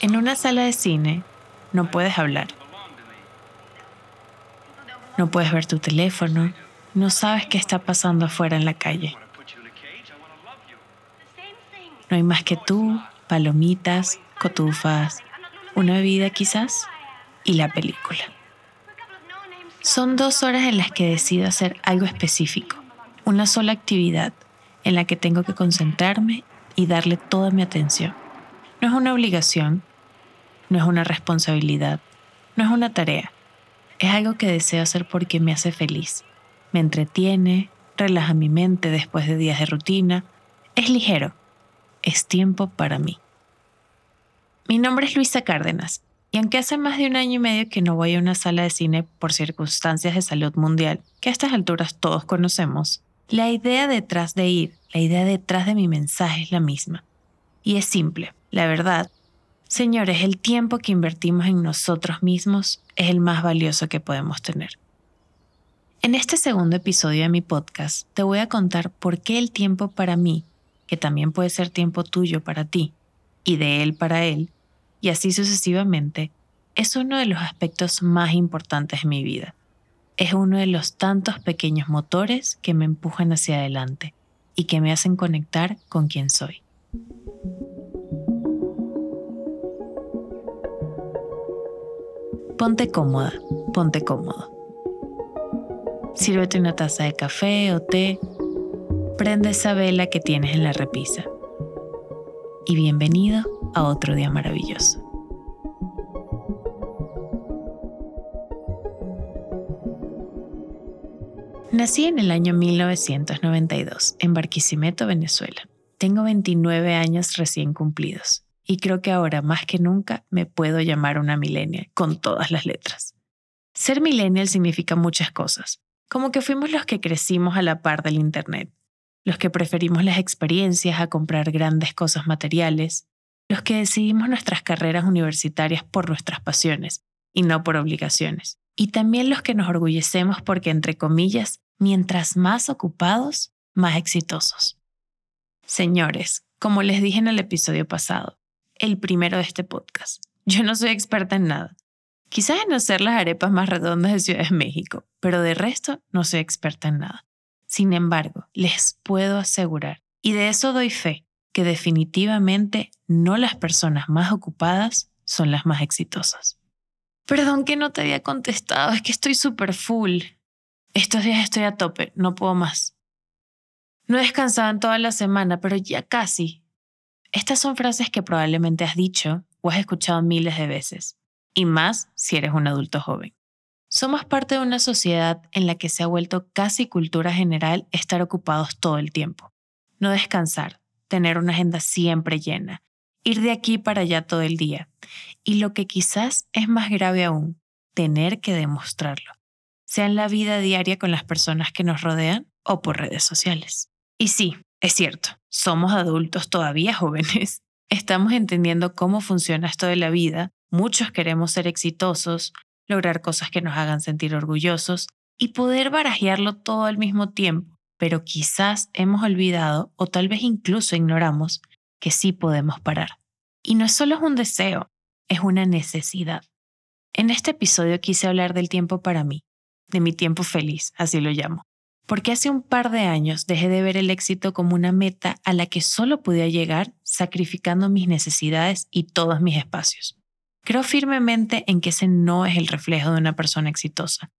En una sala de cine no puedes hablar. No puedes ver tu teléfono. No sabes qué está pasando afuera en la calle. No hay más que tú, palomitas, cotufas, una bebida quizás y la película. Son dos horas en las que decido hacer algo específico, una sola actividad en la que tengo que concentrarme y darle toda mi atención. No es una obligación, no es una responsabilidad, no es una tarea. Es algo que deseo hacer porque me hace feliz, me entretiene, relaja mi mente después de días de rutina, es ligero, es tiempo para mí. Mi nombre es Luisa Cárdenas y aunque hace más de un año y medio que no voy a una sala de cine por circunstancias de salud mundial, que a estas alturas todos conocemos, la idea detrás de ir, la idea detrás de mi mensaje es la misma. Y es simple, la verdad. Señores, el tiempo que invertimos en nosotros mismos es el más valioso que podemos tener. En este segundo episodio de mi podcast te voy a contar por qué el tiempo para mí, que también puede ser tiempo tuyo para ti, y de él para él, y así sucesivamente, es uno de los aspectos más importantes de mi vida. Es uno de los tantos pequeños motores que me empujan hacia adelante y que me hacen conectar con quien soy. Ponte cómoda, ponte cómodo. Sírvete una taza de café o té, prende esa vela que tienes en la repisa. Y bienvenido a otro día maravilloso. Nací en el año 1992 en Barquisimeto, Venezuela. Tengo 29 años recién cumplidos y creo que ahora más que nunca me puedo llamar una millennial con todas las letras. Ser millennial significa muchas cosas, como que fuimos los que crecimos a la par del Internet, los que preferimos las experiencias a comprar grandes cosas materiales, los que decidimos nuestras carreras universitarias por nuestras pasiones y no por obligaciones. Y también los que nos orgullecemos porque, entre comillas, mientras más ocupados, más exitosos. Señores, como les dije en el episodio pasado, el primero de este podcast, yo no soy experta en nada. Quizás en hacer las arepas más redondas de Ciudad de México, pero de resto no soy experta en nada. Sin embargo, les puedo asegurar, y de eso doy fe, que definitivamente no las personas más ocupadas son las más exitosas. Perdón que no te había contestado, es que estoy súper full. Estos días estoy a tope, no puedo más. No he descansado en toda la semana, pero ya casi. Estas son frases que probablemente has dicho o has escuchado miles de veces, y más si eres un adulto joven. Somos parte de una sociedad en la que se ha vuelto casi cultura general estar ocupados todo el tiempo. No descansar, tener una agenda siempre llena, ir de aquí para allá todo el día. Y lo que quizás es más grave aún, tener que demostrarlo, sea en la vida diaria con las personas que nos rodean o por redes sociales. Y sí, es cierto, somos adultos todavía jóvenes. Estamos entendiendo cómo funciona esto de la vida. Muchos queremos ser exitosos, lograr cosas que nos hagan sentir orgullosos y poder barajearlo todo al mismo tiempo pero quizás hemos olvidado o tal vez incluso ignoramos que sí podemos parar. Y no solo es un deseo, es una necesidad. En este episodio quise hablar del tiempo para mí, de mi tiempo feliz, así lo llamo, porque hace un par de años dejé de ver el éxito como una meta a la que solo podía llegar sacrificando mis necesidades y todos mis espacios. Creo firmemente en que ese no es el reflejo de una persona exitosa,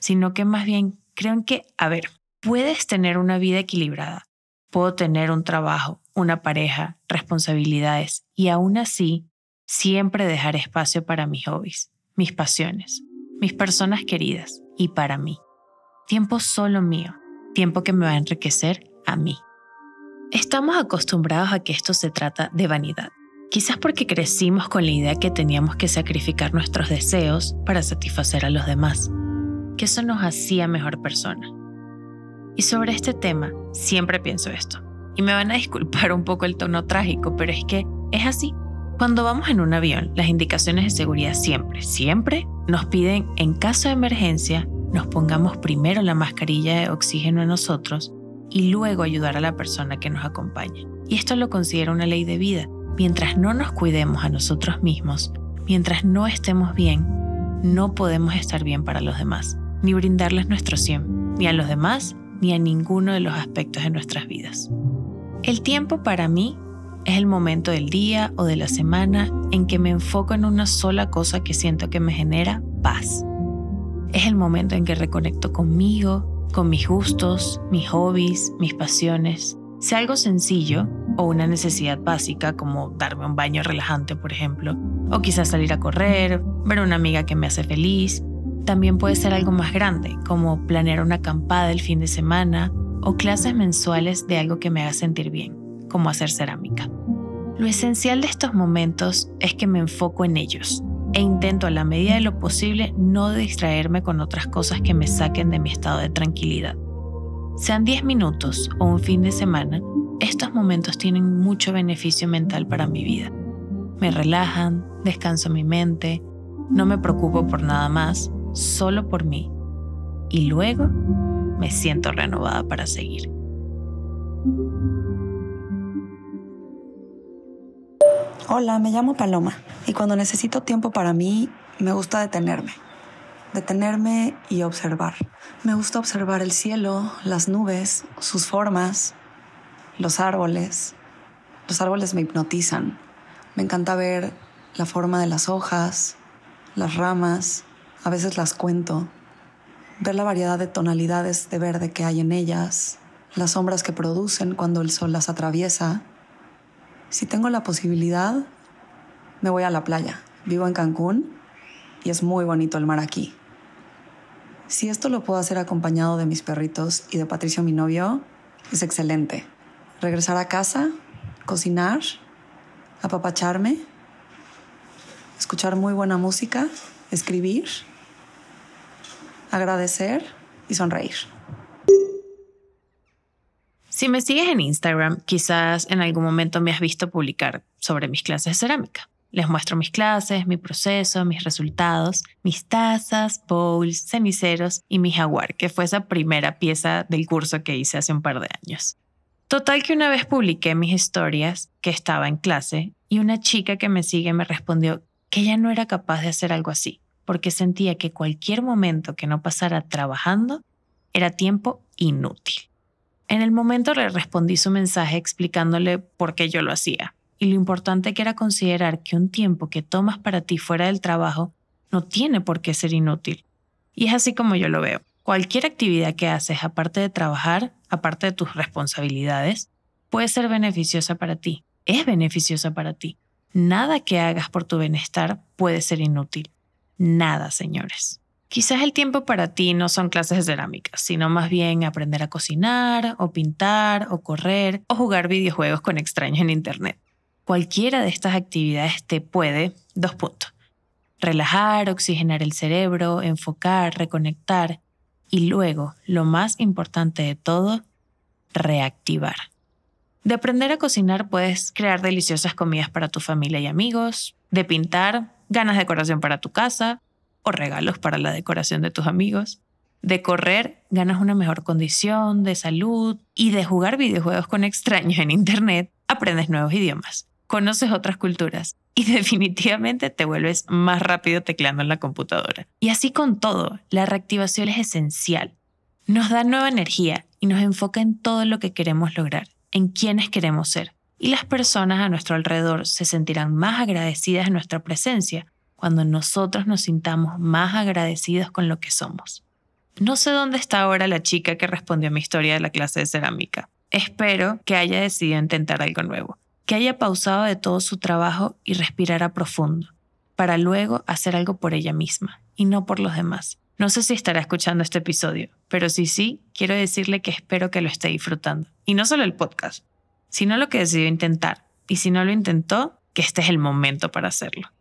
sino que más bien creo en que, a ver, puedes tener una vida equilibrada. Puedo tener un trabajo, una pareja, responsabilidades y aún así siempre dejar espacio para mis hobbies, mis pasiones, mis personas queridas y para mí. Tiempo solo mío, tiempo que me va a enriquecer a mí. Estamos acostumbrados a que esto se trata de vanidad, quizás porque crecimos con la idea que teníamos que sacrificar nuestros deseos para satisfacer a los demás, que eso nos hacía mejor persona. Y sobre este tema, siempre pienso esto. Y me van a disculpar un poco el tono trágico, pero es que es así. Cuando vamos en un avión, las indicaciones de seguridad siempre, siempre nos piden, en caso de emergencia, nos pongamos primero la mascarilla de oxígeno en nosotros y luego ayudar a la persona que nos acompaña. Y esto lo considero una ley de vida. mientras no nos cuidemos a nosotros mismos, mientras no estemos bien, no podemos estar bien para los demás, ni brindarles nuestro 100, ni a los demás, ni a ninguno de los aspectos de nuestras vidas. El tiempo para mí es el momento del día o de la semana en que me enfoco en una sola cosa que siento que me genera paz. Es el momento en que reconecto conmigo, con mis gustos, mis hobbies, mis pasiones. Sea algo sencillo o una necesidad básica como darme un baño relajante, por ejemplo, o quizás salir a correr, ver a una amiga que me hace feliz. También puede ser algo más grande, como planear una acampada el fin de semana o clases mensuales de algo que me haga sentir bien, como hacer cerámica. Lo esencial de estos momentos es que me enfoco en ellos e intento a la medida de lo posible no distraerme con otras cosas que me saquen de mi estado de tranquilidad. Sean 10 minutos o un fin de semana, estos momentos tienen mucho beneficio mental para mi vida. Me relajan, descanso mi mente, no me preocupo por nada más, solo por mí. Y luego me siento renovada para seguir. Hola, me llamo Paloma y cuando necesito tiempo para mí, me gusta detenerme. Detenerme y observar. Me gusta observar el cielo, las nubes, sus formas, los árboles. Los árboles me hipnotizan. Me encanta ver la forma de las hojas, las ramas, a veces las cuento, ver la variedad de tonalidades de verde que hay en ellas, las sombras que producen cuando el sol las atraviesa si tengo la posibilidad, me voy a la playa. Vivo en Cancún y es muy bonito el mar aquí. Si esto lo puedo hacer acompañado de mis perritos y de Patricio, mi novio, es excelente. Regresar a casa, cocinar, apapacharme, escuchar muy buena música, escribir, agradecer y sonreír. Si me sigues en Instagram, quizás en algún momento me has visto publicar sobre mis clases de cerámica. Les muestro mis clases, mi proceso, mis resultados, mis tazas, bowls, ceniceros y mi jaguar, que fue esa primera pieza del curso que hice hace un par de años. Total que una vez publiqué mis historias que estaba en clase y una chica que me sigue me respondió que ella no era capaz de hacer algo así, porque sentía que cualquier momento que no pasara trabajando era tiempo inútil. En el momento le respondí su mensaje explicándole por qué yo lo hacía y lo importante que era considerar que un tiempo que tomas para ti fuera del trabajo no tiene por qué ser inútil. Y es así como yo lo veo. Cualquier actividad que haces aparte de trabajar, aparte de tus responsabilidades, puede ser beneficiosa para ti. Es beneficiosa para ti. Nada que hagas por tu bienestar puede ser inútil. Nada, señores. Quizás el tiempo para ti no son clases de cerámica, sino más bien aprender a cocinar, o pintar, o correr, o jugar videojuegos con extraños en Internet. Cualquiera de estas actividades te puede, dos puntos, relajar, oxigenar el cerebro, enfocar, reconectar y luego, lo más importante de todo, reactivar. De aprender a cocinar puedes crear deliciosas comidas para tu familia y amigos, de pintar, ganas de decoración para tu casa, o regalos para la decoración de tus amigos. De correr ganas una mejor condición de salud y de jugar videojuegos con extraños en Internet aprendes nuevos idiomas, conoces otras culturas y definitivamente te vuelves más rápido tecleando en la computadora. Y así con todo, la reactivación es esencial. Nos da nueva energía y nos enfoca en todo lo que queremos lograr, en quienes queremos ser. Y las personas a nuestro alrededor se sentirán más agradecidas en nuestra presencia cuando nosotros nos sintamos más agradecidos con lo que somos. No sé dónde está ahora la chica que respondió a mi historia de la clase de cerámica. Espero que haya decidido intentar algo nuevo, que haya pausado de todo su trabajo y respirara profundo, para luego hacer algo por ella misma y no por los demás. No sé si estará escuchando este episodio, pero si sí, quiero decirle que espero que lo esté disfrutando. Y no solo el podcast, sino lo que decidió intentar. Y si no lo intentó, que este es el momento para hacerlo.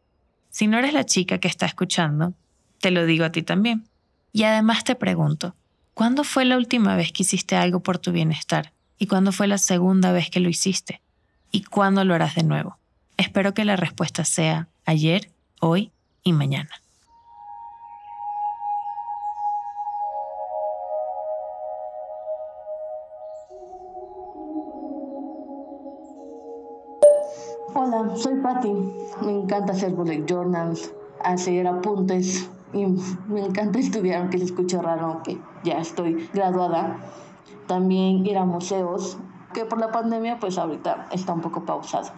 Si no eres la chica que está escuchando, te lo digo a ti también. Y además te pregunto, ¿cuándo fue la última vez que hiciste algo por tu bienestar? ¿Y cuándo fue la segunda vez que lo hiciste? ¿Y cuándo lo harás de nuevo? Espero que la respuesta sea ayer, hoy y mañana. Soy Patty. Me encanta hacer bullet journals, hacer apuntes y me encanta estudiar, aunque se escuche raro, que ya estoy graduada. También ir a museos, que por la pandemia pues ahorita está un poco pausado.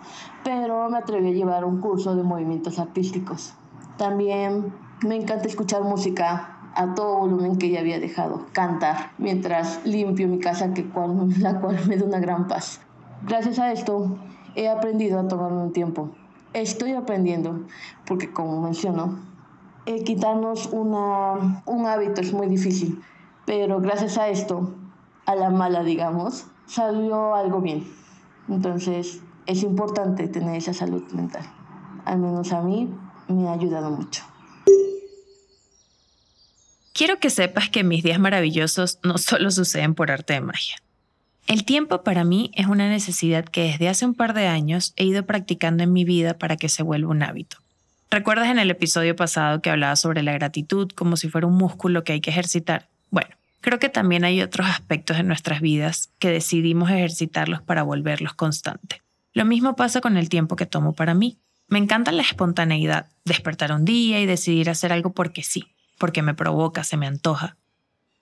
Pero me atreví a llevar un curso de movimientos artísticos. También me encanta escuchar música a todo volumen que ya había dejado, cantar mientras limpio mi casa, que cual, la cual me da una gran paz. Gracias a esto he aprendido a tomarme un tiempo. Estoy aprendiendo, porque como menciono, eh, quitarnos una, un hábito es muy difícil, pero gracias a esto, a la mala, digamos, salió algo bien. Entonces, es importante tener esa salud mental. Al menos a mí me ha ayudado mucho. Quiero que sepas que mis días maravillosos no solo suceden por arte de magia. El tiempo para mí es una necesidad que desde hace un par de años he ido practicando en mi vida para que se vuelva un hábito. ¿Recuerdas en el episodio pasado que hablaba sobre la gratitud como si fuera un músculo que hay que ejercitar? Bueno, creo que también hay otros aspectos en nuestras vidas que decidimos ejercitarlos para volverlos constante. Lo mismo pasa con el tiempo que tomo para mí. Me encanta la espontaneidad, despertar un día y decidir hacer algo porque sí, porque me provoca, se me antoja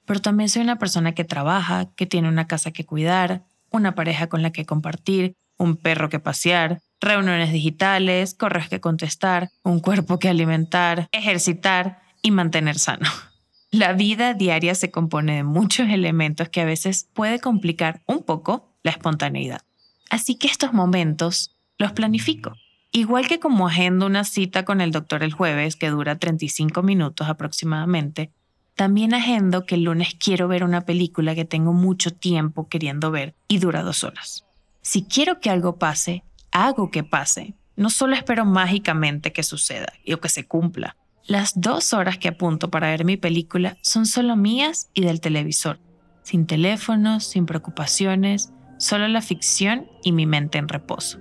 pero también soy una persona que trabaja, que tiene una casa que cuidar, una pareja con la que compartir, un perro que pasear, reuniones digitales, correos que contestar, un cuerpo que alimentar, ejercitar y mantener sano. La vida diaria se compone de muchos elementos que a veces puede complicar un poco la espontaneidad. Así que estos momentos los planifico. Igual que como agendo una cita con el doctor el jueves que dura 35 minutos aproximadamente, también agendo que el lunes quiero ver una película que tengo mucho tiempo queriendo ver y dura dos horas. Si quiero que algo pase, hago que pase. No solo espero mágicamente que suceda o que se cumpla. Las dos horas que apunto para ver mi película son solo mías y del televisor. Sin teléfonos, sin preocupaciones, solo la ficción y mi mente en reposo.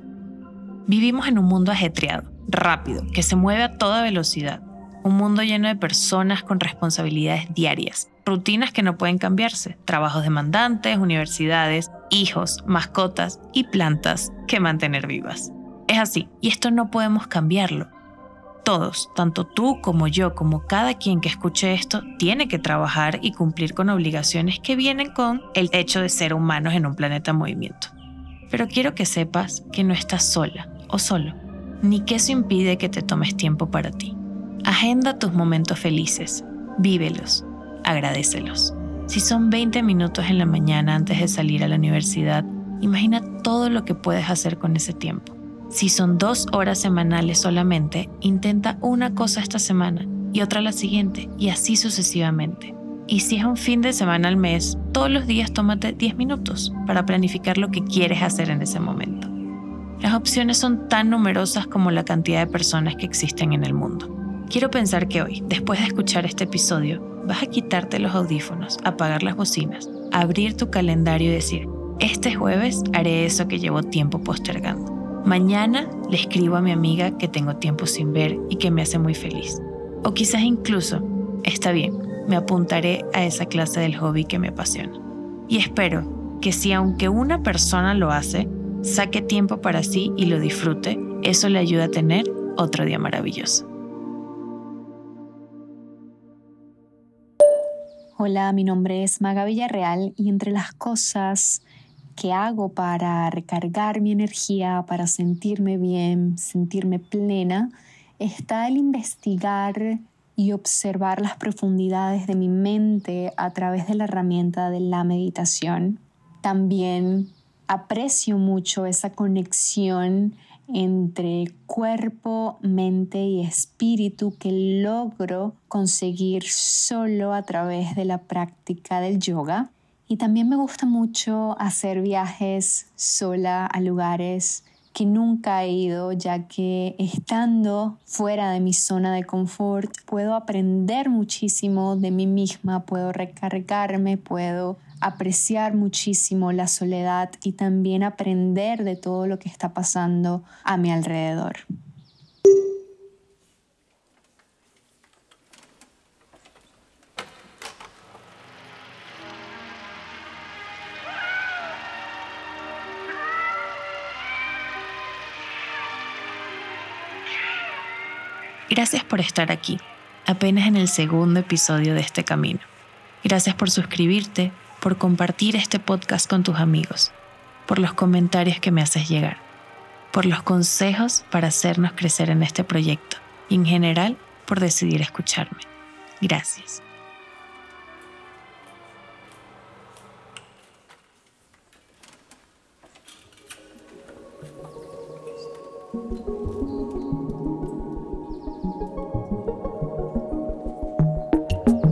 Vivimos en un mundo ajetreado, rápido, que se mueve a toda velocidad un mundo lleno de personas con responsabilidades diarias, rutinas que no pueden cambiarse, trabajos demandantes, universidades, hijos, mascotas y plantas que mantener vivas. Es así, y esto no podemos cambiarlo. Todos, tanto tú como yo, como cada quien que escuche esto, tiene que trabajar y cumplir con obligaciones que vienen con el hecho de ser humanos en un planeta en movimiento. Pero quiero que sepas que no estás sola o solo, ni que eso impide que te tomes tiempo para ti. Agenda tus momentos felices, vívelos, agradecelos. Si son 20 minutos en la mañana antes de salir a la universidad, imagina todo lo que puedes hacer con ese tiempo. Si son dos horas semanales solamente, intenta una cosa esta semana y otra la siguiente y así sucesivamente. Y si es un fin de semana al mes, todos los días tómate 10 minutos para planificar lo que quieres hacer en ese momento. Las opciones son tan numerosas como la cantidad de personas que existen en el mundo. Quiero pensar que hoy, después de escuchar este episodio, vas a quitarte los audífonos, apagar las bocinas, abrir tu calendario y decir, este jueves haré eso que llevo tiempo postergando. Mañana le escribo a mi amiga que tengo tiempo sin ver y que me hace muy feliz. O quizás incluso, está bien, me apuntaré a esa clase del hobby que me apasiona. Y espero que si aunque una persona lo hace, saque tiempo para sí y lo disfrute, eso le ayuda a tener otro día maravilloso. Hola, mi nombre es Maga Villarreal y entre las cosas que hago para recargar mi energía, para sentirme bien, sentirme plena, está el investigar y observar las profundidades de mi mente a través de la herramienta de la meditación. También aprecio mucho esa conexión entre cuerpo, mente y espíritu que logro conseguir solo a través de la práctica del yoga. Y también me gusta mucho hacer viajes sola a lugares que nunca he ido, ya que estando fuera de mi zona de confort puedo aprender muchísimo de mí misma, puedo recargarme, puedo apreciar muchísimo la soledad y también aprender de todo lo que está pasando a mi alrededor. Gracias por estar aquí, apenas en el segundo episodio de este camino. Gracias por suscribirte, por compartir este podcast con tus amigos, por los comentarios que me haces llegar, por los consejos para hacernos crecer en este proyecto y en general por decidir escucharme. Gracias.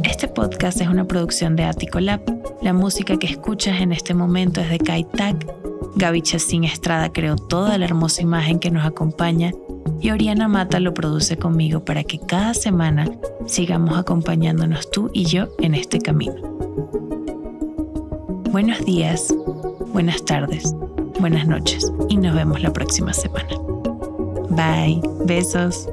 Este podcast es una producción de Attico Lab. La música que escuchas en este momento es de Kai Tak. Gaby Chassin Estrada creó toda la hermosa imagen que nos acompaña y Oriana Mata lo produce conmigo para que cada semana sigamos acompañándonos tú y yo en este camino. Buenos días, buenas tardes, buenas noches y nos vemos la próxima semana. Bye, besos.